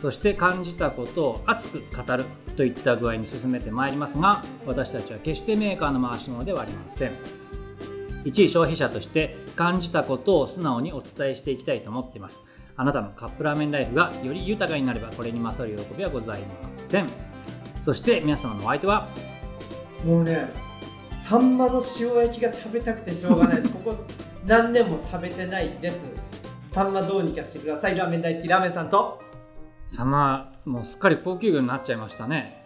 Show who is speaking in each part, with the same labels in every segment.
Speaker 1: そして感じたことを熱く語るといった具合に進めてまいりますが私たちは決してメーカーの回し物ではありません。一消費者として感じたことを素直にお伝えしていきたいと思っています。あなたのカップラーメンライフがより豊かになればこれに勝る喜びはございません。そして皆様のお相手は？
Speaker 2: もうねサンマの塩焼きが食べたくてしょうがないです。ここ何年も食べてないです。サンマどうにかしてください。ラーメン大好きラーメンさんと
Speaker 1: サンマもうすっかり高級魚になっちゃいましたね。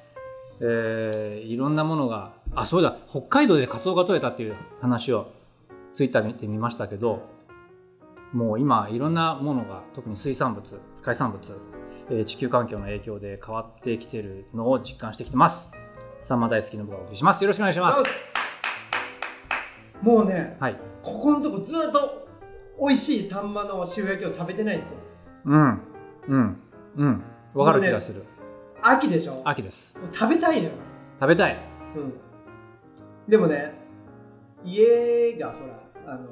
Speaker 1: えーいろんなものがあそうだ。北海道でカツオが取れたっていう話をツイッター見てみましたけどもう今いろんなものが特に水産物海産物、えー地球環境の影響で変わってきてるのを実感してきてます。サンマ大好きの僕がお送りします。よろしくお願いします。
Speaker 2: もうね
Speaker 1: はい。
Speaker 2: ここのとこずっと美味しいサンマの塩焼きを食べてないんですよ。
Speaker 1: うん。うんうん。わかる気がする、
Speaker 2: 秋でしょ？も
Speaker 1: 秋です。
Speaker 2: う食べたいのよ、
Speaker 1: 食べたい。
Speaker 2: うん、でもね家がほらあの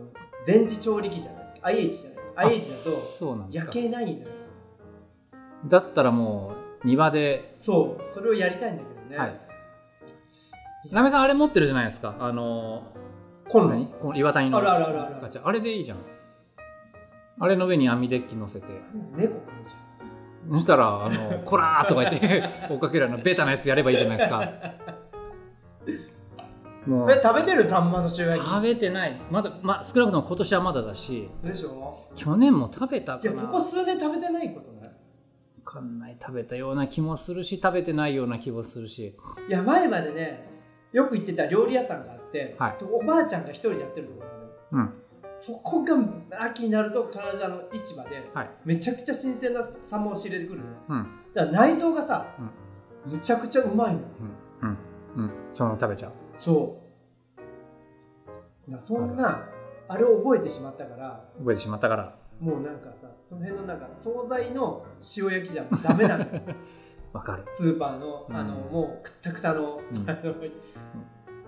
Speaker 2: 電磁調理器じゃないですか。IH じゃない。
Speaker 1: あ
Speaker 2: IH だと
Speaker 1: そうなんですか。
Speaker 2: 焼けないのよ。
Speaker 1: だったらもう庭で。
Speaker 2: そう。それをやりたいんだけどね、
Speaker 1: はい。なめさんあれ持ってるじゃないですか。あの
Speaker 2: 今度
Speaker 1: 何？この岩谷の
Speaker 2: あるあるあるある
Speaker 1: ガチャ。あれでいいじゃん。あれの上に網デッキ乗せて。
Speaker 2: 猫くんじ
Speaker 1: そしたら「あのこら!」とか言って 追っかけるあのベタなやつやればいいじゃないですか。もう。
Speaker 2: え食べてるサンマの塩焼き
Speaker 1: 食べてない。まだ、まあ、少なくとも今年はまだだし。
Speaker 2: でしょ？
Speaker 1: 去年も食べた
Speaker 2: いや
Speaker 1: かな
Speaker 2: ここ数年食べてないことない？
Speaker 1: わかんない。食べたような気もするし食べてないような気もするし。
Speaker 2: いや前までねよく行ってた料理屋さんがあって、
Speaker 1: はい。
Speaker 2: そこおばあちゃんが一人でやってるところなのよ。
Speaker 1: うん
Speaker 2: そこが秋になると必ずあの市場で
Speaker 1: はい。
Speaker 2: めちゃくちゃ新鮮なサンマを仕入れてくる
Speaker 1: うん。
Speaker 2: だから内臓がさ、むちゃくちゃうまいの。
Speaker 1: うん。うん。うん。その食べちゃう。
Speaker 2: そう。そんなあれを覚えてしまったから
Speaker 1: 覚えてしまったから。
Speaker 2: もうなんかさその辺のなんか惣菜の塩焼きじゃダメなの。よ
Speaker 1: わかる。
Speaker 2: スーパーのあの、
Speaker 1: うん
Speaker 2: もうくったくたの,、
Speaker 1: ん。
Speaker 2: あ の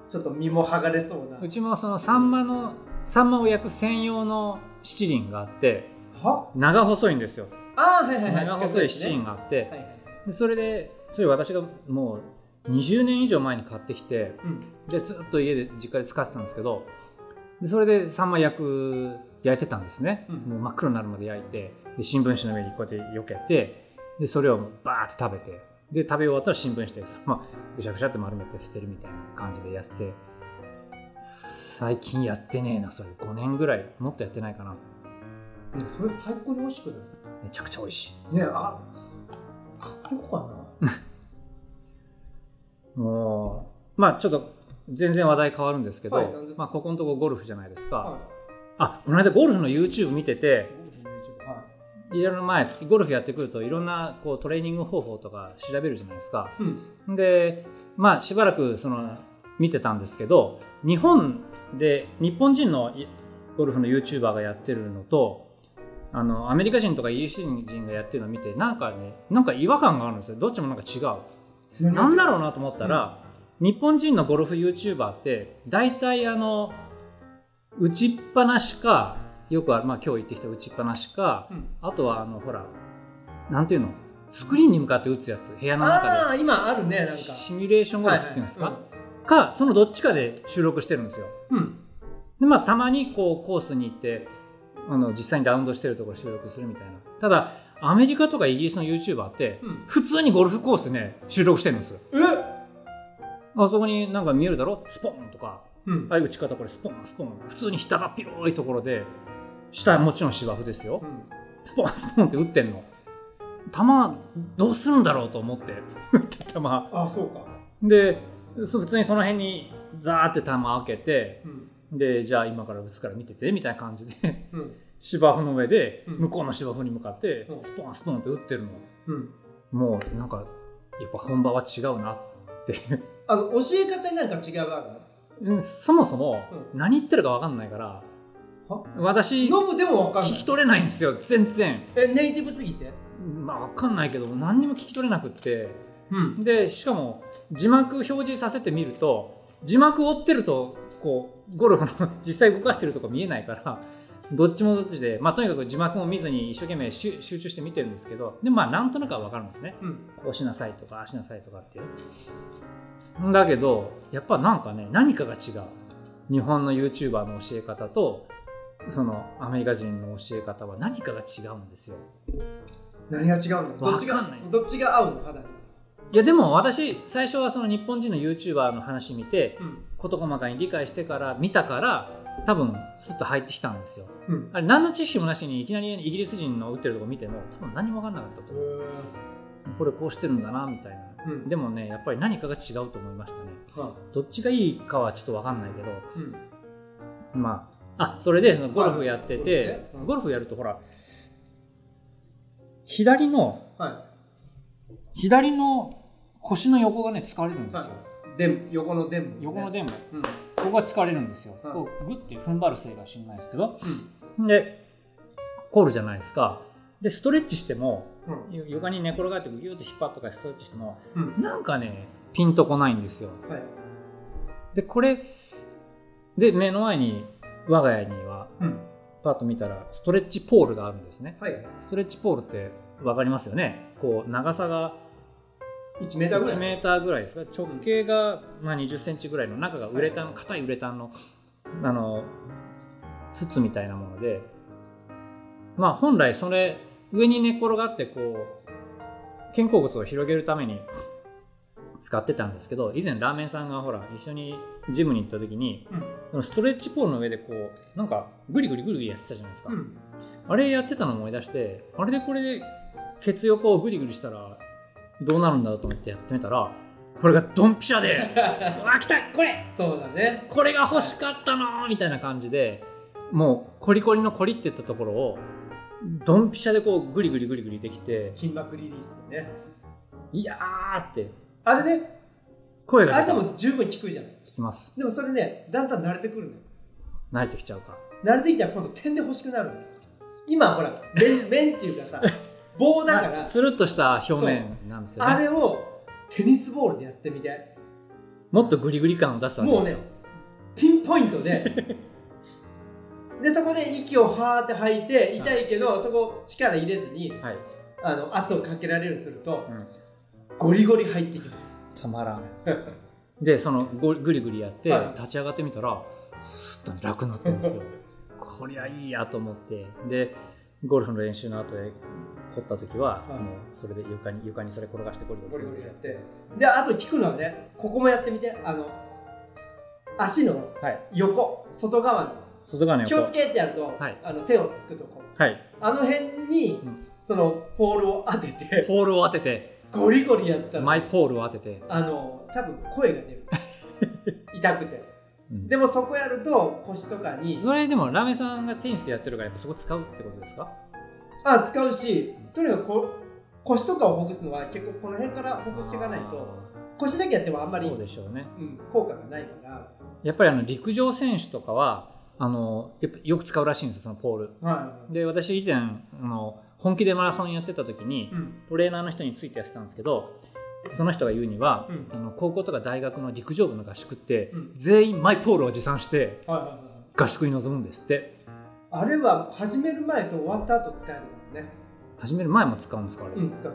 Speaker 2: ちょっと身も剥がれそうな。
Speaker 1: うちもそのサンマのサンマを焼く専用の七輪があって
Speaker 2: は？
Speaker 1: 長細いんですよ。
Speaker 2: ああはいはいはい。
Speaker 1: 長細い七輪
Speaker 2: ね
Speaker 1: があって
Speaker 2: はい。はい
Speaker 1: でそれでそれ私がもう20年以上前に買ってきて
Speaker 2: うん。
Speaker 1: でずっと家で実家で使ってたんですけどでそれでサンマ焼く焼いてたんですね、
Speaker 2: うん。
Speaker 1: もう真っ黒になるまで焼いてで新聞紙の上にこうやって避けてでそれをバーって食べてで食べ終わったら新聞紙でままぐしゃぐしゃって丸めて捨てるみたいな感じでやってて最近やってねえなそれ5年ぐらいもっとやってないかな。
Speaker 2: えそれ最高に美味しくない？
Speaker 1: めちゃくちゃ美味し
Speaker 2: ねえあ買ってこうか
Speaker 1: い もうまあちょっと全然話題変わるんですけど、
Speaker 2: はい
Speaker 1: まあ、ここのとこゴルフじゃないですか、
Speaker 2: なは
Speaker 1: あこの間ゴルフの YouTube 見てて
Speaker 2: い
Speaker 1: ろいろ前ゴルフやってくるとい。ろんなこうトレーニング方法とか調べるじゃないですか
Speaker 2: うん
Speaker 1: でまあしばらくその見てたんですけど日本で日本人のいゴルフの YouTuber がやってるのとあのアメリカ人とかイギリス人がやってるのを見てなんかねなんか違和感があるんですよ。どっちもなんか違う。なんだろうなと思ったら、日本人のゴルフ YouTuber って大体あの打ちっぱなしかよくある、まあ、今日言ってきた打ちっぱなしか、
Speaker 2: うん。
Speaker 1: あとはあのほらなんていうの？スクリーンに向かって打つやつ部屋の中
Speaker 2: ああ今あるねなんか。
Speaker 1: でシミュレーションゴルフっていうんですか、
Speaker 2: はい
Speaker 1: かそのどっちかで収録してるんですよ。
Speaker 2: うん。
Speaker 1: でまあたまにこうコースに行ってあの実際にラウンドしてるところ収録するみたいな。ただアメリカとかイギリスの YouTuber って、
Speaker 2: うん。
Speaker 1: 普通にゴルフコースね収録してるんです。よ
Speaker 2: え？
Speaker 1: あそこになんか見えるだろ？スポンとか
Speaker 2: うん。
Speaker 1: ああいう打ち方これスポンスポン。普通に下が広いところで下はもちろん芝生ですよ。スポン スポンって打ってんの。球どうするんだろうと思って。打って球。
Speaker 2: あそうか。
Speaker 1: でそう普通にその辺にザーって球開けて
Speaker 2: うん。
Speaker 1: でじゃあ今から打つから見ててみたいな感じで
Speaker 2: うん。
Speaker 1: 芝生の上で
Speaker 2: うん。
Speaker 1: 向こうの芝生に向かって
Speaker 2: うん。
Speaker 1: スポンスポンって打ってるの。
Speaker 2: うん。
Speaker 1: もうなんかやっぱ本場は違うなって。
Speaker 2: あの教え方になんか違いがあるの？
Speaker 1: うんそもそも
Speaker 2: う
Speaker 1: 何言ってるか分かんないから
Speaker 2: は？
Speaker 1: 私
Speaker 2: ノブでもわかんない。
Speaker 1: 聞き取れないんですよ全然。
Speaker 2: えネイティブすぎて？
Speaker 1: まあ分かんないけど何にも聞き取れなくって。
Speaker 2: うん。
Speaker 1: でしかも字幕表示させてみると字幕追ってるとこうゴルフの 実際動かしてるとこ見えないからどっちもどっちで、まあ、とにかく字幕も見ずに一生懸命集集中して見てるんですけどでもまあなんとなくは分かるんですね。
Speaker 2: うん。
Speaker 1: こうしなさいとかああしなさいとかっていう。だけどやっぱなんかね何かが違う。日本の YouTuber の教え方とそのアメリカ人の教え方は何かが違うんですよ。
Speaker 2: 何が違うの？どっちが合うの？肌に
Speaker 1: いやでも私最初はその日本人の YouTuber の話見て
Speaker 2: うん。
Speaker 1: 事細かに理解してから見たから多分スッと入ってきたんですよ。
Speaker 2: うん。
Speaker 1: あれ何の知識もなしにいきなりイギリス人の打ってるとこ見ても多分何も分かんなかったと思う。これこうしてるんだなみたいな。
Speaker 2: うん。
Speaker 1: でもねやっぱり何かが違うと思いましたね。
Speaker 2: は
Speaker 1: どっちがいいかはちょっと分かんないけど
Speaker 2: うん。
Speaker 1: まああそれでそのゴルフやって
Speaker 2: はい
Speaker 1: て
Speaker 2: うん。
Speaker 1: ゴルフやるとほら左の
Speaker 2: は
Speaker 1: 左の腰の横がね疲れるんですよ、
Speaker 2: い。で横の電部
Speaker 1: 横の電部
Speaker 2: うん。
Speaker 1: ここが疲れるんですよ、
Speaker 2: はい。
Speaker 1: こうグッて踏ん張るせいか知らないですけど。
Speaker 2: うん。
Speaker 1: でコールじゃないですか。でストレッチしても
Speaker 2: うん。
Speaker 1: よ床に寝転がってギューって引っ張っとかストレッチしても
Speaker 2: うん。
Speaker 1: なんかねピンとこないんですよ。
Speaker 2: はい。
Speaker 1: でこれで目の前に我が家には
Speaker 2: うん。
Speaker 1: パッと見たらストレッチポールがあるんですね。
Speaker 2: はい。
Speaker 1: ストレッチポールって分かりますよね。こう長さが
Speaker 2: 1メーターぐらい
Speaker 1: 1メーターぐらいですか？直径がまあ20センチぐらいの中がウレタン硬いウレタンのあの筒みたいなものでまあ本来それ上に寝っ転がってこう肩甲骨を広げるために使ってたんですけど以前ラーメンさんがほら一緒にジムに行った時に
Speaker 2: うん。
Speaker 1: そのストレッチポールの上でこうなんかグリグリグリグリやってたじゃないですか、
Speaker 2: うん。
Speaker 1: あれやってたの思い出してあれでこれでケツ横をグリグリしたらどうなるんだろうと思ってやってみたらこれがドンピシャで うわ来たこれ！
Speaker 2: そうだね。
Speaker 1: これが欲しかったのみたいな感じでもうコリコリのコリっていったところをドンピシャでこうグリグリグリグリできて
Speaker 2: 筋膜リリースね。
Speaker 1: いやーって
Speaker 2: あれね
Speaker 1: 声が
Speaker 2: あれでも十分効くじゃん。
Speaker 1: 聞きます。
Speaker 2: でもそれねだんだん慣れてくるのよ。
Speaker 1: 慣れてきちゃうか。
Speaker 2: 慣れてきたら今度点で欲しくなるの。よ今ほら面面っていうかさ 棒だから。
Speaker 1: つるっとした表面なんですよ
Speaker 2: あ
Speaker 1: ね
Speaker 2: れをテニスボールでやってみて。
Speaker 1: もっとグリグリ感を出すわけですよ。
Speaker 2: もうねピンポイントで。でそこで息をはーって吐いて痛いけどそこ力入れずに
Speaker 1: はい、
Speaker 2: あの圧をかけられるようにすると
Speaker 1: うん。
Speaker 2: ゴリゴリ入ってきます。
Speaker 1: たまらん。でそのゴグリグリやって
Speaker 2: はい。
Speaker 1: 立ち上がってみたらスッと楽になってるんですよ。こりゃいいやと思って。でゴルフの練習の後で凝った時は、
Speaker 2: はい。
Speaker 1: もうそれで床に床にそれ転がしてゴリゴ
Speaker 2: ゴ
Speaker 1: リ
Speaker 2: リゴリやって。であと聞くのはねここもやってみて。あの足の
Speaker 1: はい。
Speaker 2: 横外側の。
Speaker 1: 外側の横。
Speaker 2: 気をつけってやると、
Speaker 1: はい。
Speaker 2: あの手をつくとこ
Speaker 1: はい。
Speaker 2: あの辺に、
Speaker 1: うん。
Speaker 2: そのポールを当てて。
Speaker 1: ポールを当てて。
Speaker 2: ゴリゴリやったら
Speaker 1: マイポールを当てて、
Speaker 2: あの多分声が出る。痛くて。
Speaker 1: うん
Speaker 2: でもそこやると腰とかに
Speaker 1: それでもラーメンさんがテニスやってるからやっぱそこ使うってことですか？
Speaker 2: あ使うしとにかくこ腰とかをほぐすのは結構この辺からほぐしていかないと腰だけやってもあんまり
Speaker 1: そうでしょうね。
Speaker 2: うん、効果がないから。
Speaker 1: やっぱりあの陸上選手とかはあのやっぱよく使うらしいんですよそのポール。
Speaker 2: はい。
Speaker 1: で私以前あの本気でマラソンやってた時に、
Speaker 2: うん。
Speaker 1: トレーナーの人についてやってたんですけどその人が言うには、
Speaker 2: うん。
Speaker 1: あの高校とか大学の陸上部の合宿って、
Speaker 2: うん。
Speaker 1: 全員マイポールを持参して合宿に臨むんですって。
Speaker 2: あれは始める前と終わった後使えるからね。
Speaker 1: 始める前も使うんですかあれ、
Speaker 2: うん使う使う。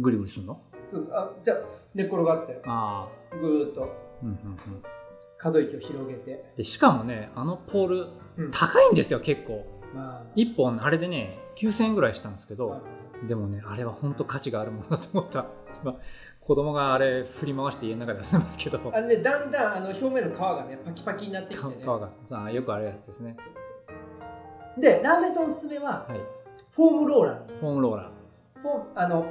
Speaker 1: グリグリするの？
Speaker 2: そうあじゃあ寝っ転がって
Speaker 1: ああ
Speaker 2: ぐーっと
Speaker 1: うんうんうん。
Speaker 2: 可動域を広げて。
Speaker 1: でしかもねあのポール
Speaker 2: うん。
Speaker 1: 高いんですよ結構。
Speaker 2: ま
Speaker 1: 1本あれでね9000円ぐらいしたんですけ
Speaker 2: あ、
Speaker 1: ど、
Speaker 2: はい
Speaker 1: でもねあれは本当価値があるものだと思った。今子供があれ振り回して家の中で遊んでますけど。
Speaker 2: あれねだんだんあの表面の皮がねパキパキになってきてね。
Speaker 1: 皮が。さあよくあるやつですね。
Speaker 2: そうそうそうでラーメンさんおすすめは
Speaker 1: はい。
Speaker 2: フォームローラー
Speaker 1: フォームローラー。
Speaker 2: フォーあの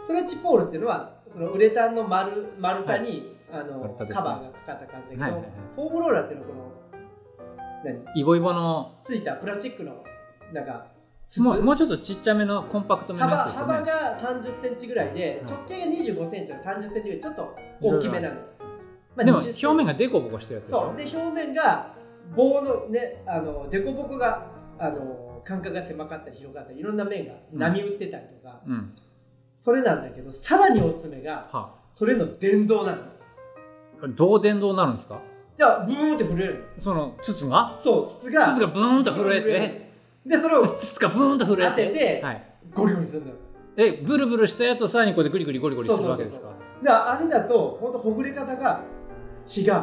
Speaker 2: ストレッチポールっていうのはそのウレタンの丸丸太に、あの
Speaker 1: 丸太ですね。
Speaker 2: カバーがかかった感じだけど、
Speaker 1: はいはいはい。
Speaker 2: フォームローラーっていうのはこの何？
Speaker 1: イボイボの
Speaker 2: ついたプラスチックのなんか筒
Speaker 1: もうもうちょっとちっちゃめのコンパクトめの
Speaker 2: 幅
Speaker 1: やつですよね。
Speaker 2: 幅が3 0センチぐらいで
Speaker 1: うん。
Speaker 2: 直径が2 5センチとか3 0センチぐらいちょっと大きめなの、まあ
Speaker 1: でも
Speaker 2: 20センチ。
Speaker 1: 表面がデコボコしたやつでしょ？
Speaker 2: そう。で表面が棒のねあの凸凹があの間隔が狭かったり広かったりいろんな面が波打ってたりとか、
Speaker 1: うん。
Speaker 2: それなんだけどさらにおすすめが
Speaker 1: は
Speaker 2: それの電動なの。
Speaker 1: あどう電動になるんですか？
Speaker 2: じゃあブーンって震える
Speaker 1: その筒が？
Speaker 2: そう筒が
Speaker 1: 筒がブーンと震え
Speaker 2: 震え
Speaker 1: て
Speaker 2: でそれを
Speaker 1: 筒がブーンと震え
Speaker 2: 当てて
Speaker 1: はい。
Speaker 2: ゴリゴリするのよ。
Speaker 1: えブルブルしたやつをさらにこうでグリグリゴリゴリするわけですか？
Speaker 2: であれだと本当ほぐれ方が違う。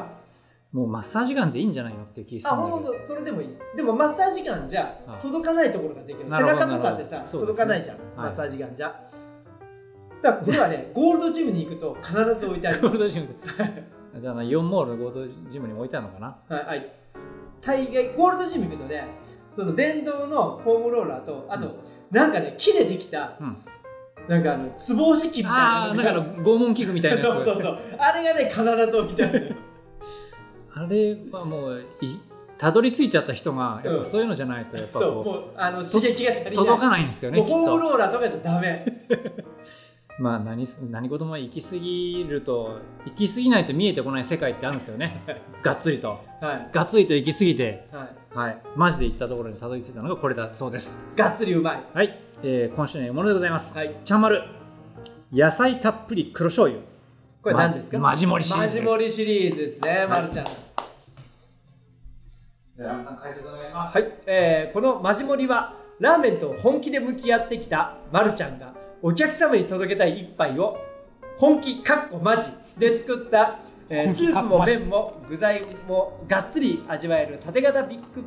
Speaker 1: もうマッサージガンでいいんじゃないのっていう気す
Speaker 2: あ
Speaker 1: るんだけど。
Speaker 2: ほんとそれでもいい。でもマッサージガンじゃ
Speaker 1: あ
Speaker 2: 届かないところができる。
Speaker 1: なるほど
Speaker 2: 背中とかってさ、
Speaker 1: なるほど。そうですね。
Speaker 2: 届かないじゃん、
Speaker 1: はい。
Speaker 2: マッサージガンじゃ。だからこれはね ゴールドジムに行くと必ず置いてある
Speaker 1: ゴールドジムで じゃあイオンモールのゴールドジムにも置いてあるのかな？
Speaker 2: はい、はい、大概ゴールドジム行くとねその電動のフォームローラーとあと、なんかね木でできた
Speaker 1: うん。
Speaker 2: なんかあのつぼ押し器みたいな
Speaker 1: なんかあの拷問器具みたいなやつ。
Speaker 2: そうそうそう。あれがね必ず置いてある。
Speaker 1: あれはもういたどり着いちゃった人がやっ
Speaker 2: うん。
Speaker 1: ぱそういうのじゃないとやっぱ
Speaker 2: そう
Speaker 1: こ
Speaker 2: もうあの刺激が足りな
Speaker 1: う
Speaker 2: い。
Speaker 1: 届かないんですよね
Speaker 2: フォームローラーとかじゃダメ。
Speaker 1: まあ何す何事も行き過ぎると行き過ぎないと見えてこない世界ってあるんですよね。がっつりと。
Speaker 2: はい。
Speaker 1: がっつりと行き過ぎて。
Speaker 2: はい
Speaker 1: はい。マジで行ったところにたどり着いたのがこれだそうです。
Speaker 2: がっつりうまい。
Speaker 1: はい、えー今週の獲物でございます、
Speaker 2: はい。
Speaker 1: ちゃんまる野菜たっぷり黒醤油。
Speaker 2: これ何ですか？
Speaker 1: まマジ盛りシリーズです。
Speaker 2: マジ盛りシリーズですね、まるちゃん。
Speaker 1: じゃあラムさん解説お願いします。
Speaker 2: はい、えーこのマジ盛りはラーメンと本気で向き合ってきたまるちゃんがお客様に届けたい一杯を本気かっこマジで作った、えスープも麺も具材もがっつり味わえる縦型ビッグ、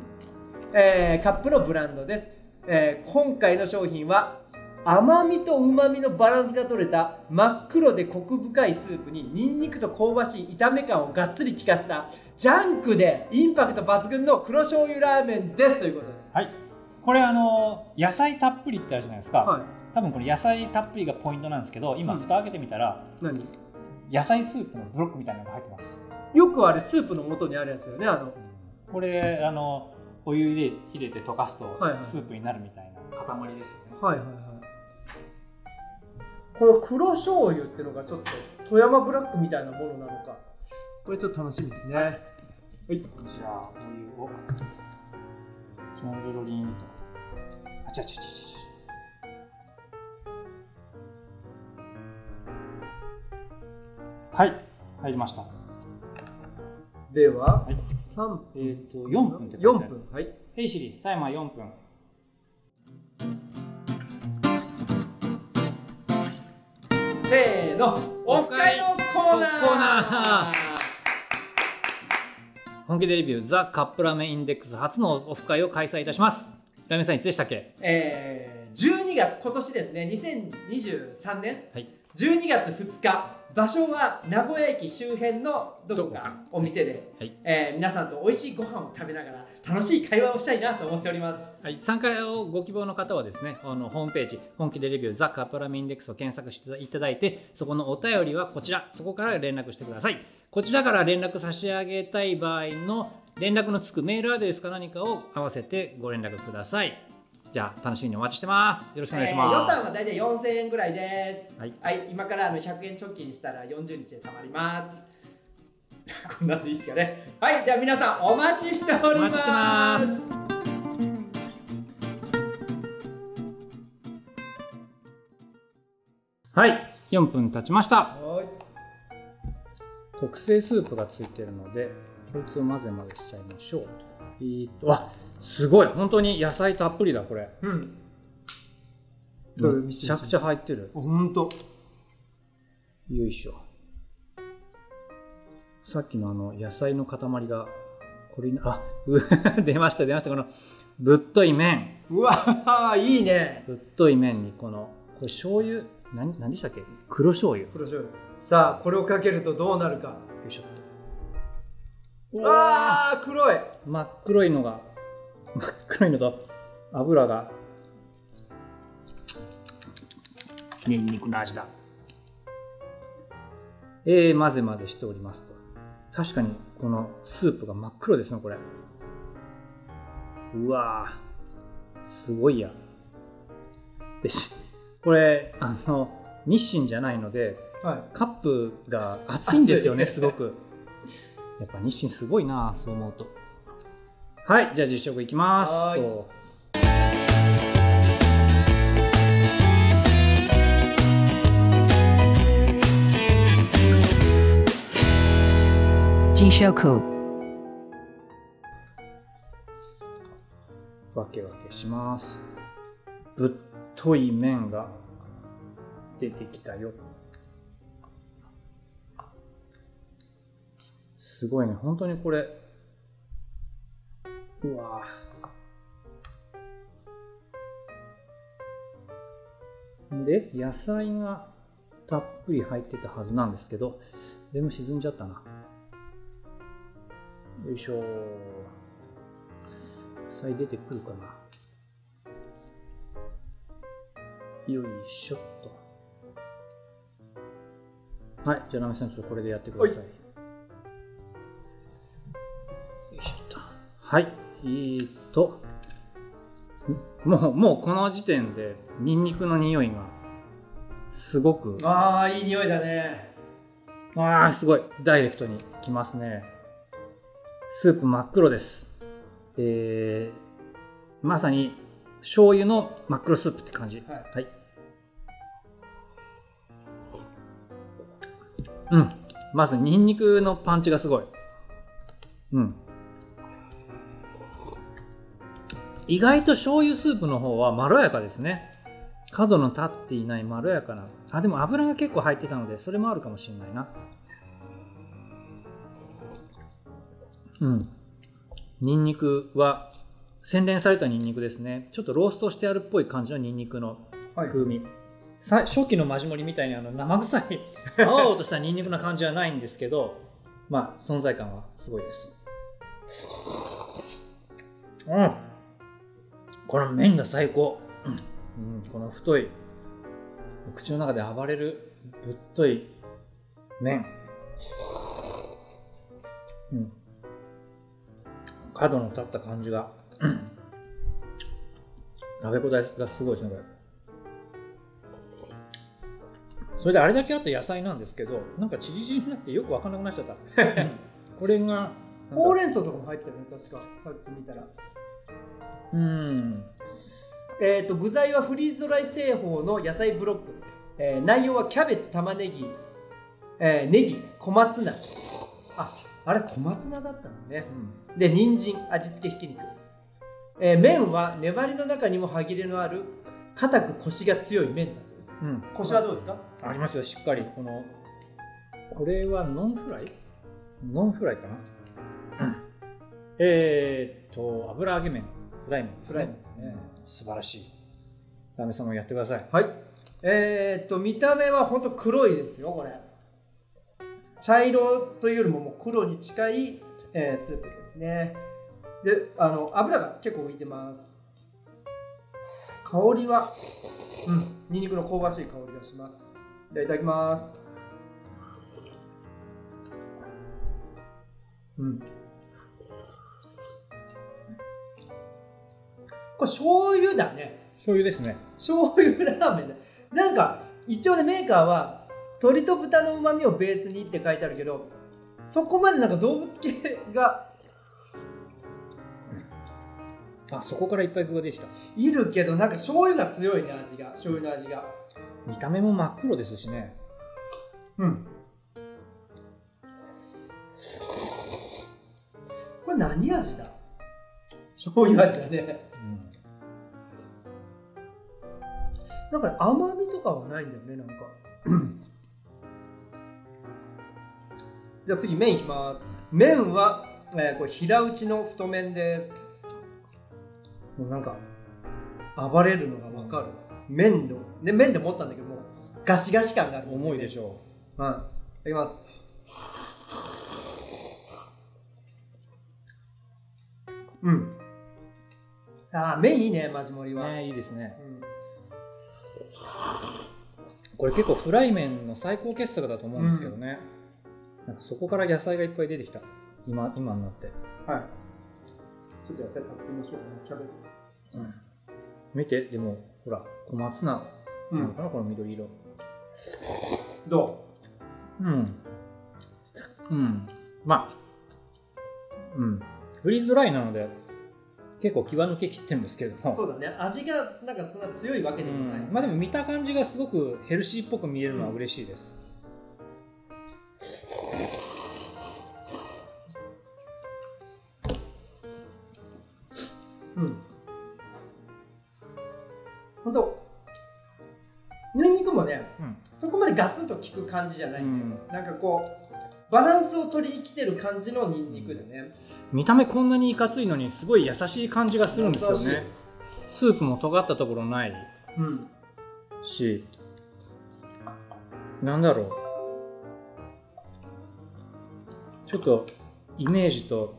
Speaker 2: えーカップのブランドです、えー今回の商品は甘みとうまみのバランスが取れた真っ黒でコク深いスープにニンニクと香ばしい炒め感をがっつり効かせたジャンクでインパクト抜群の黒醤油ラーメンです。ということです。
Speaker 1: はい。これあの野菜たっぷりってあるじゃないですか、
Speaker 2: はい。
Speaker 1: 多分これ野菜たっぷりがポイントなんですけど今
Speaker 2: うん。
Speaker 1: 蓋開けてみたら、
Speaker 2: 何？
Speaker 1: 野菜スープのブロックみたいなのが入ってます。
Speaker 2: よくあれスープの元にあるやつよねあの。
Speaker 1: これあのお湯入れ入れて溶かすとスープになるみたいな塊ですよね、
Speaker 2: はいはいはい。この黒醤油っていうのがちょっと富山ブラックみたいなものなのか。これちょっと楽しみですね。はい。
Speaker 1: じゃあお湯をちょんじょろりんと。あちゃちゃちゃちゃはい入りました。
Speaker 2: では、
Speaker 1: はい。
Speaker 2: 3分。
Speaker 1: えっ、と4分って書いてあ
Speaker 2: 4
Speaker 1: る
Speaker 2: 分はい。
Speaker 1: ヘイシリタイマー4分。
Speaker 2: せーのオフ会のコーナー。
Speaker 1: コーナ本気でレビューザ・カップラーメンインデックス初のオフ会を開催いたします。ラーメンさんいつでしたっけ？
Speaker 2: えー、12月今年ですね2023年。
Speaker 1: はい
Speaker 2: 12月2日場所は名古屋駅周辺の
Speaker 1: どこか
Speaker 2: お店で、
Speaker 1: はい。
Speaker 2: えー皆さんと美味しいご飯を食べながら楽しい会話をしたいなと思っております。
Speaker 1: はい、参加をご希望の方はですねあのホームページ本気でレビューザ・カップラーメンインデックスを検索していただいてそこのお便りはこちら。そこから連絡してください。こちらから連絡差し上げたい場合の連絡のつくメールアドレスか何かを合わせてご連絡くださいじゃあ楽しみにお待ちしてます。よろしくお願いし
Speaker 2: えー予算
Speaker 1: ます、
Speaker 2: は大体4000円ぐらいです。
Speaker 1: はい。
Speaker 2: 今からあの100円貯金したら40日で貯まります。こんなんでいいですかね。はいでは皆さんお待ちしております。
Speaker 1: お待ちしてます。はい4分経ちました。
Speaker 2: はい。
Speaker 1: 特製スープがついてるのでこいつを混ぜ混ぜしちゃいましょうと。えーっとあすごい。本当に野菜たっぷりだこれ。
Speaker 2: うん。
Speaker 1: めちゃくちゃ入ってる。
Speaker 2: ほんと
Speaker 1: よいしょ。さっきのあの野菜の塊がこれにあう 出ました出ました。このぶっとい麺。
Speaker 2: うわーいいね。
Speaker 1: ぶっとい麺にこのこれ醤油？何何でしたっけ？黒醤油。よ
Speaker 2: 黒醤油。さあこれをかけるとどうなるか。
Speaker 1: いしょっ
Speaker 2: う
Speaker 1: と
Speaker 2: わー黒い。
Speaker 1: 真っ黒いのが真っ黒いのと油がニンニクの味だ。えー、混ぜ混ぜしておりますと。確かにこのスープが真っ黒ですねこれ。うわー。すごいや。でしこれあの日清じゃないので
Speaker 2: はい。
Speaker 1: カップが熱いんですよねすごく。やっぱ日清すごいなそう思うとはいじゃあ実食いきますと.分け分けします。ぶっとい麺が出てきたよ。すごいね。本当にこれうわで野菜がたっぷり入ってたはずなんですけど全部沈んじゃったな。よいしょ野菜出てくるかな。よいしょっと。はいじゃあラメさんちょっとこれでやってください。よいしょっと。はいえーっとんもうもうこの時点でニンニクの匂いがすごく
Speaker 2: ああいい匂いだね。
Speaker 1: あーすごい。ダイレクトにきますね。スープ真っ黒です。えー、まさに醤油の真っ黒スープって感じ。
Speaker 2: はい。
Speaker 1: うん。まずニンニクのパンチがすごい。うん意外と醤油スープの方はまろやかですね。角の立っていないまろやかな。あでも油が結構入ってたのでそれもあるかもしれないな。うん。ニンニクは洗練されたニンニクですね。ちょっとローストしてあるっぽい感じのニンニクの
Speaker 2: はい。
Speaker 1: 風味、さ初期のマジモリみたいにあの生臭い。青々としたニンニクな感じはないんですけどまあ存在感はすごいです。うんこの麺が最高、うん、この太い口の中で暴れるぶっとい麺。うん。角の立った感じが。うん。食べ応えがすごいですねこれ。それであれだけあった野菜なんですけどなんかチリチリになってよく分かんなくなっちゃった。これが
Speaker 2: ほうれん草とかも入ってるね確か。さっき見たら
Speaker 1: うん。
Speaker 2: えー、と具材はフリーズドライ製法の野菜ブロック、えー内容はキャベツ玉ねぎ、えーネギ小松菜。ああれ小松菜だったのね。で人参味付けひき肉、えー麺は粘りの中にも歯切れのある硬くコシが強い麺だそうです。
Speaker 1: うん、
Speaker 2: コシはどうですか？
Speaker 1: ありますよしっかり。このこれはノンフライ？ノンフライかな、えーっと油揚げ麺フライ麺ですね。
Speaker 2: フライ麺
Speaker 1: うん素晴らしい。ラメさんもやってください。
Speaker 2: はい。えー、と見た目は本当黒いですよこれ。茶色というよりももう黒に近い、えースープですね。であの油が結構浮いてます。香りはうん。ニンニクの香ばしい香りがします。ではいただきます。うんこれ醤油だね。
Speaker 1: 醤油ですね。
Speaker 2: 醤油ラーメンだ。なんか一応ねメーカーは鶏と豚のうまみをベースにって書いてあるけどそこまでなんか動物系が
Speaker 1: あそこからいっぱい具ができた。
Speaker 2: いるけどなんか醤油が強いね味が。醤油の味が。
Speaker 1: 見た目も真っ黒ですしね。
Speaker 2: うん。これ何味だ？醤油味だね。
Speaker 1: うん。
Speaker 2: なんかね甘みとかはないんだよねなんか。じゃあ次麺いきます。麺は、えーこれ平打ちの太麺です。もうなんか暴れるのがわかる。麺の、ね、麺で持ったんだけどもうガシガシ感がある。
Speaker 1: 重いでしょ
Speaker 2: う。ん。いただきます。うんあー麺いいねマジモリは、
Speaker 1: うねいいですね。
Speaker 2: うん。
Speaker 1: これ結構フライ麺の最高傑作だと思うんですけどね、なんかそこから野菜がいっぱい出てきた。今今になって。
Speaker 2: はい。ちょっと野菜食べてみましょうかね、キャベツ。
Speaker 1: うん。見てでもほら小松菜。
Speaker 2: う
Speaker 1: なのかな、この緑色。
Speaker 2: ど
Speaker 1: うん。うん。まあ。うん。フリーズドライなので結構際抜けきってるんですけれども。
Speaker 2: うそうだね。味がなんかそんな強いわけでもない、
Speaker 1: うん。まあでも見た感じがすごくヘルシーっぽく見えるのは嬉しいです、
Speaker 2: うん。ほんと、ニンニクもね、
Speaker 1: うん。
Speaker 2: そこまでガツンと効く感じじゃない、
Speaker 1: うん。
Speaker 2: なんかこう、バランスを取りに来てる感じのニンニクだね。
Speaker 1: 見た目こんなにいかついのにすごい優しい感じがするんですよね。スープも尖ったところない。
Speaker 2: うん。
Speaker 1: しなんだろう。ちょっとイメージと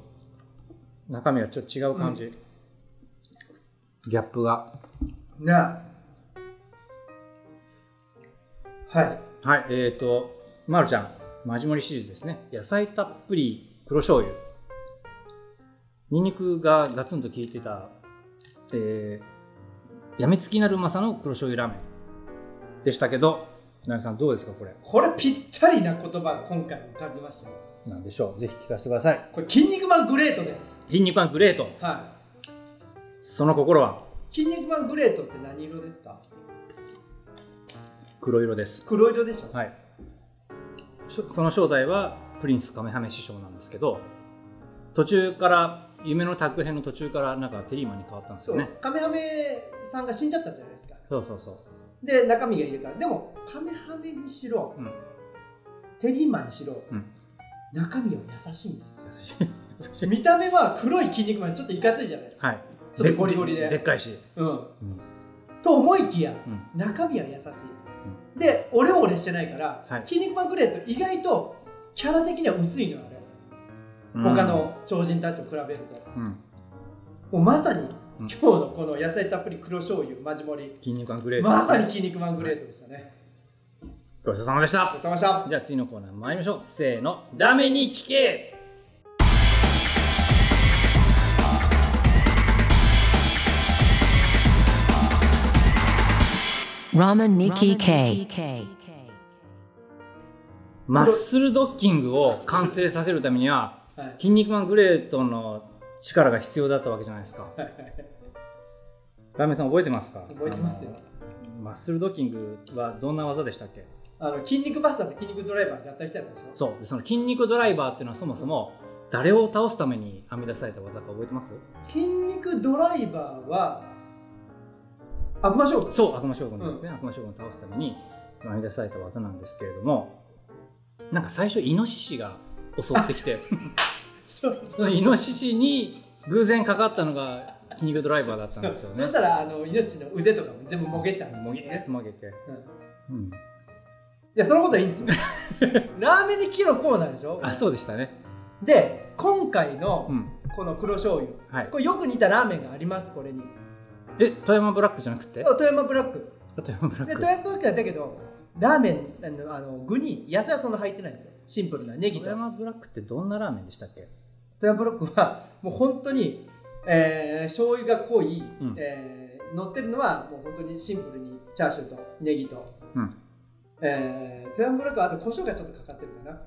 Speaker 1: 中身がちょっと違う感じ、ギャップが。
Speaker 2: な。はい。
Speaker 1: はいえーとまるちゃんマジモリシリーズですね。野菜たっぷり黒醤油。ニンニクがガツンと効いてた、えー、やみつきになるうまさの黒醤油ラーメン。でしたけど成さんどうですかこれ？
Speaker 2: これぴったりな言葉が今回浮かびましたよ。
Speaker 1: なんでしょう？ぜひ聞かせてください。
Speaker 2: これ、筋肉マングレートです。
Speaker 1: 筋肉マングレート。
Speaker 2: は
Speaker 1: その心は？い
Speaker 2: 筋肉マングレートって何色ですか？
Speaker 1: 黒色です。
Speaker 2: 黒色でしょ。
Speaker 1: はいその正体はプリンスカメハメ師匠なんですけど途中から夢のタッグ編の途中からなんかテリーマンに変わったんですよね。
Speaker 2: カメハメさんが死んじゃったじゃないですか。
Speaker 1: そうそうそう。
Speaker 2: で、中身がいるから。でも、カメハメにしろ、
Speaker 1: うん。
Speaker 2: テリーマンにしろ、
Speaker 1: うん。
Speaker 2: 中身は優しいんです見た目は黒い筋肉マンちょっといかついじゃない？
Speaker 1: はい。
Speaker 2: ちょっとゴリゴリで。
Speaker 1: でっかいし、
Speaker 2: うん。
Speaker 1: うん。
Speaker 2: と思いきや、
Speaker 1: うん。
Speaker 2: 中身は優しい。で、オレオレしてないから、
Speaker 1: はい
Speaker 2: 筋肉マングレート意外とキャラ的には薄いのよ、あれ。
Speaker 1: うん
Speaker 2: 他の超人たちと比べると。
Speaker 1: うん、
Speaker 2: もうまさに、
Speaker 1: うん
Speaker 2: 今日のこの野菜たっぷり黒醤油、マジ盛り。
Speaker 1: 筋肉マングレート
Speaker 2: まさに筋肉マングレートでしたね。
Speaker 1: ごちそうさまでした
Speaker 2: でした。
Speaker 1: じゃあ次のコーナー参りましょうせーのダメに聞け
Speaker 3: Ramen Nikki K.
Speaker 1: マッスルドッキングを完成させるためには
Speaker 2: はい。
Speaker 1: 筋肉マングレートの力が必要だったわけじゃないですか。ラーメンさん覚えてますか？
Speaker 2: 覚えてますよ。
Speaker 1: マッスルドッキングはどんな技でしたっけ？
Speaker 2: あの筋肉バスターと筋肉ドライバーやったりしたやつでしょ？
Speaker 1: そう。でその筋肉ドライバーっていうのはそもそも誰を倒すために編み出された技か覚えてます？
Speaker 2: 筋肉ドライバーは悪魔将軍。
Speaker 1: そう悪魔将軍ですね、悪魔将軍を倒すために編み出された技なんですけれどもなんか最初イノシシが襲ってきて
Speaker 2: そ
Speaker 1: のイノシシに偶然かかったのが筋肉ドライバーだったんですよね。
Speaker 2: そしたらあのイノシシの腕とかも全部もげちゃう。
Speaker 1: もげーっと曲げて、
Speaker 2: うん。
Speaker 1: うん、
Speaker 2: いやそのことはいいんですよ。ラーメンにキのコーナーでしょ？
Speaker 1: あそうでしたね。
Speaker 2: で今回の
Speaker 1: うん。
Speaker 2: この黒醤油、
Speaker 1: はい。
Speaker 2: これよく似たラーメンがありますこれに
Speaker 1: え富山ブラックじゃなくて？
Speaker 2: 富山ブラック。
Speaker 1: 富山ブラック。
Speaker 2: で富山ブラックだけどラーメンあのあの具に野菜はそんな入ってないんですよ。シンプルなネギと。
Speaker 1: 富山ブラックってどんなラーメンでしたっけ？
Speaker 2: 富山ブラックはもう本当に、えー、醤油が濃い、
Speaker 1: うん。
Speaker 2: えー乗ってるのはもう本当にシンプルにチャーシューとネギと、
Speaker 1: うん。
Speaker 2: えー、富山ブラックはあと胡椒がちょっとかかってるかな。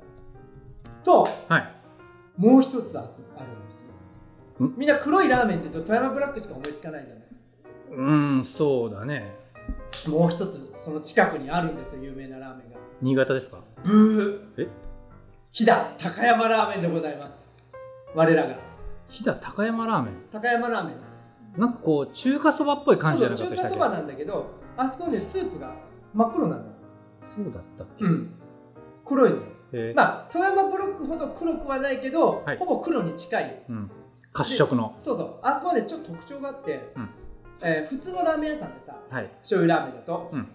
Speaker 2: と
Speaker 1: はい。
Speaker 2: もう一つああるんですよ。
Speaker 1: ん。
Speaker 2: みんな黒いラーメンって言うと富山ブラックしか思いつかないじゃないう
Speaker 1: ーんそうだね。
Speaker 2: もう一つその近くにあるんですよ有名なラーメンが。
Speaker 1: 新潟ですか？
Speaker 2: ブー。
Speaker 1: え？
Speaker 2: 飛騨高山ラーメンでございます。我らが。
Speaker 1: 飛騨高山ラーメン？
Speaker 2: 高山ラーメン。
Speaker 1: なんかこう中華そばっぽい感じじゃなかった
Speaker 2: 中華そばなんだけどあそこねスープが真っ黒なの
Speaker 1: そうだったっけ、
Speaker 2: うん。黒いのまあ富山ブロックほど黒くはないけど、
Speaker 1: はい。
Speaker 2: ほぼ黒に近い。
Speaker 1: うん、褐色の。
Speaker 2: そうそう。あそこはねちょっと特徴があって、
Speaker 1: うん
Speaker 2: えー普通のラーメン屋さんでさ
Speaker 1: はい。
Speaker 2: 醤油ラーメンだと
Speaker 1: うん。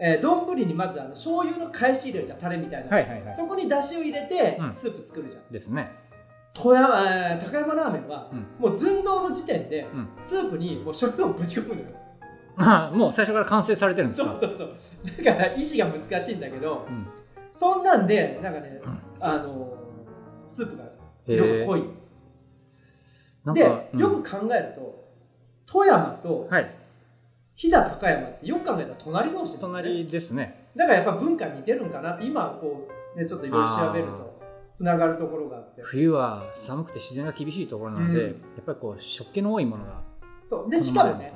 Speaker 2: えー丼、にまずあの醤油の返し入れるじゃん。タレみたいな、
Speaker 1: はいはいはい。
Speaker 2: そこに出汁を入れて、
Speaker 1: うん。
Speaker 2: スープ作るじゃん。
Speaker 1: ですね。
Speaker 2: 富山、えー高山ラーメンは、
Speaker 1: うん。
Speaker 2: もう寸胴の時点で、
Speaker 1: うん。
Speaker 2: スープにもう醤油をぶち込むのよ。
Speaker 1: あもう最初から完成されてるんですか？
Speaker 2: そうそうそう。だから意志が難しいんだけど
Speaker 1: うん。
Speaker 2: そんなんでなんかね、
Speaker 1: うん。
Speaker 2: あのースープがよく濃い。でよく考えると富山と
Speaker 1: はい。
Speaker 2: 飛騨高山ってよく考えたら隣同士ね。
Speaker 1: 隣ですね。
Speaker 2: だからやっぱ文化似てるんかなって今こうねちょっといろいろ調べるとつながるところがあって。
Speaker 1: 冬は寒くて自然が厳しいところなので、
Speaker 2: うん。
Speaker 1: やっぱりこう湿気の多いものが
Speaker 2: そう。でしかもね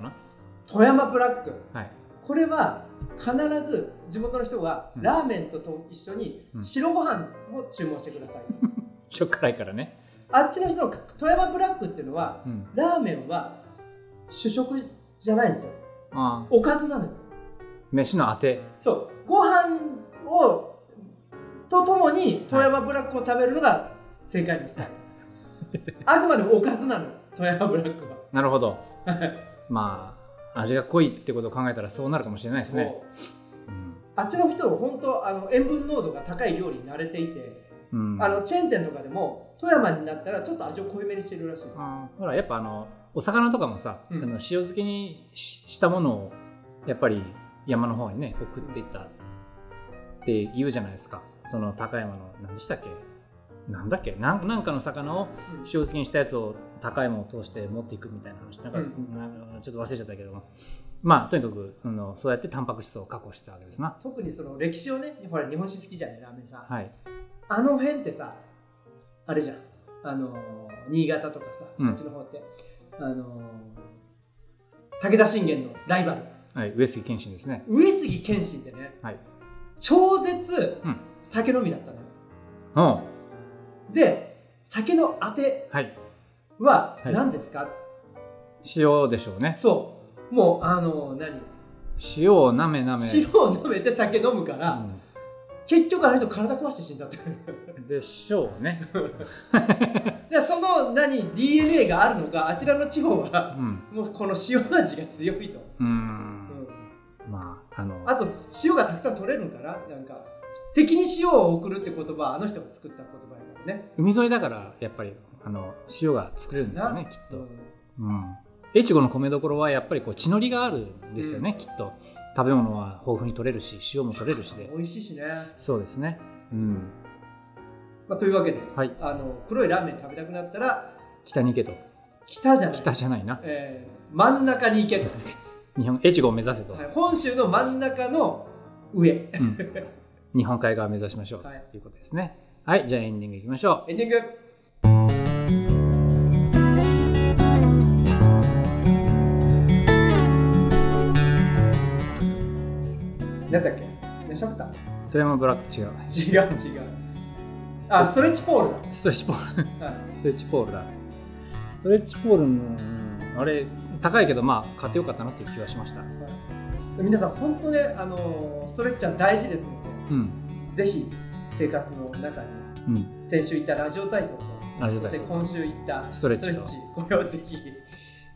Speaker 2: 富山ブラック。
Speaker 1: なはい。
Speaker 2: これは必ず地元の人は
Speaker 1: うん。
Speaker 2: ラーメンとと一緒に
Speaker 1: うん。
Speaker 2: 白ご飯を注文してください、
Speaker 1: しょっ辛いからね、
Speaker 2: あっちの人の富山ブラックっていうのは
Speaker 1: うん、
Speaker 2: ラーメンは主食じゃないんですよ。
Speaker 1: あ
Speaker 2: おかずなのよ。
Speaker 1: 飯のあて。
Speaker 2: そう。ご飯をとともに富山ブラックを食べるのが正解のスタイルあくまでもおかずなのよ。富山ブラックは。
Speaker 1: なるほど。まあ味が濃いってことを考えたらそうなるかもしれないですね、
Speaker 2: あっちの人は本当あの塩分濃度が高い料理に慣れていて、
Speaker 1: うん。
Speaker 2: あのチェーン店とかでも富山になったらちょっと味を濃いめにしてるらしい。
Speaker 1: ほらやっぱあのお魚とかもさ、
Speaker 2: うん。
Speaker 1: あの塩漬けにししたものをやっぱり山の方にね送っていったって言うじゃないですか。その高山の何でしたっけ？なんだっけ？なんなんかの魚を
Speaker 2: うん。
Speaker 1: 塩漬けにしたやつを高山を通して持っていくみたいな話。なんか、
Speaker 2: うん。
Speaker 1: ちょっと忘れちゃったけども。まあとにかくあのそうやってタンパク質を確保してたわけですな。
Speaker 2: 特にその歴史をねほら日本史好きじゃない？ラーメンさん、
Speaker 1: はい。
Speaker 2: あの辺ってさあれじゃん。あのー新潟とかさ、
Speaker 1: うん。
Speaker 2: あっちの方ってあのー武田信玄のライバル。
Speaker 1: はい上杉謙信ですね。
Speaker 2: 上杉謙信ってね
Speaker 1: はい。
Speaker 2: 超絶
Speaker 1: うん。
Speaker 2: 酒飲みだったのよ、
Speaker 1: う。ん
Speaker 2: で酒のあて
Speaker 1: はい。
Speaker 2: は
Speaker 1: はい。
Speaker 2: 何ですか、
Speaker 1: 塩でしょうね。
Speaker 2: そう。もうあのー何？
Speaker 1: 塩をなめなめ。
Speaker 2: 塩を飲めて酒飲むから、
Speaker 1: うん
Speaker 2: 結局あの人体壊して死んだって。
Speaker 1: でしょうね。
Speaker 2: でその何 DNA があるのかあちらの地方は
Speaker 1: うん。
Speaker 2: もうこの塩味が強いと、
Speaker 1: う
Speaker 2: ん。ん。
Speaker 1: まああの。
Speaker 2: あと塩がたくさん取れるんかななんか敵に塩を送るって言葉はあの人が作った言葉やからね。
Speaker 1: 海沿いだからやっぱりあの塩が作れるんですよね
Speaker 2: な。
Speaker 1: きっと、
Speaker 2: うん。
Speaker 1: うん、越後の米どころはやっぱりこう血のりがあるんですよね、きっと食べ物は豊富に取れるし塩も取れるしで。
Speaker 2: 美味しいしね、
Speaker 1: そうですね。うん。
Speaker 2: まあ、というわけで、
Speaker 1: はい。
Speaker 2: あの黒いラーメン食べたくなったら
Speaker 1: 北に行けと。
Speaker 2: 北じゃない。
Speaker 1: 北じゃないな。
Speaker 2: えー真ん中に行けと、
Speaker 1: 日本越後を目指せと、
Speaker 2: はい、本州の真ん中の上。
Speaker 1: うん。日本海側を目指しましょう、
Speaker 2: はい。
Speaker 1: ということですね。はいじゃあエンディングいきましょう。
Speaker 2: エンディング何だっけ？何しゃった？
Speaker 1: 富山ブラック違う。
Speaker 2: 違う違う。あストレッチポール
Speaker 1: ストレッチポール。
Speaker 2: だ、はい
Speaker 1: ストレッチポールだ。ストレッチポールのうんあれ高いけどまあ買ってよかったなっていう気はしました。
Speaker 2: 皆さん本当ねあのストレッチは大事ですの
Speaker 1: うん。
Speaker 2: でぜひ生活の中に
Speaker 1: うん。
Speaker 2: 先週行ったラジオ体操と
Speaker 1: ラジオ体操。
Speaker 2: そして今週行った
Speaker 1: ストレッチと。
Speaker 2: これをぜひ、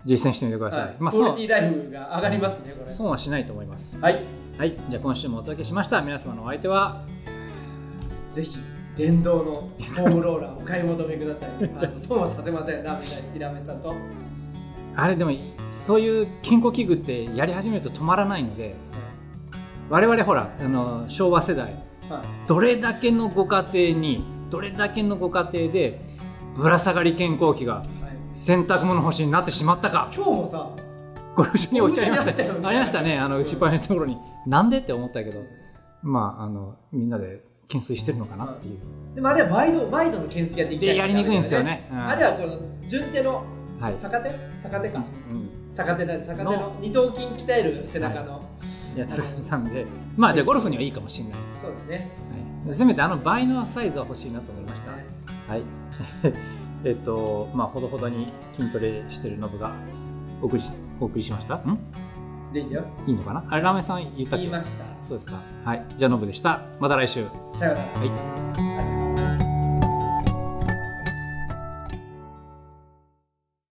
Speaker 1: 実践してみてください、
Speaker 2: はい。
Speaker 1: まあ損
Speaker 2: クオリティライフが上がりますねこれ。
Speaker 1: 損はしないと思います。
Speaker 2: はい
Speaker 1: はいじゃあ今週もお届けしました。皆様のお相手は？
Speaker 2: ぜひ電動のホームローラーお買い求めください。あの損はさせません。ラーメン大好きラーメンさんと、
Speaker 1: あれでもそういう健康器具ってやり始めると止まらないので我々ほらあの昭和世代
Speaker 2: はい。
Speaker 1: どれだけのご家庭にどれだけのご家庭でぶら下がり健康器が
Speaker 2: はい。
Speaker 1: 洗濯物干しになってしまったか。
Speaker 2: 今日もさ
Speaker 1: ご了承に置いてありました。ありましたね。あの打ちっぱなしのところに。なんでって思ったけど。まああのみんなで懸垂してるのかなっていう。
Speaker 2: でもあれはワイドワイドの懸垂やっていきたい
Speaker 1: でやりにくいんですよね。うん
Speaker 2: あれはこの順手の
Speaker 1: はい、
Speaker 2: 逆手？逆手か。
Speaker 1: うん、
Speaker 2: 逆手なんで逆手の
Speaker 1: の？
Speaker 2: 二頭筋鍛える背中の、
Speaker 1: やつなんで。まあじゃあゴルフにはいいかもしれない、
Speaker 2: そうだね。
Speaker 1: はい、せめてあの倍のサイズは欲しいなと思いました。はい。えっとまあほどほどに筋トレしてるノブがお送りしお送りしました？ん？
Speaker 2: でいいんだよ。
Speaker 1: いいのかな？あれラーメンさん言ったっけ？
Speaker 2: 言いました。
Speaker 1: そうですか。はい。じゃあノブでした。また来週。
Speaker 2: さよなら。
Speaker 1: はい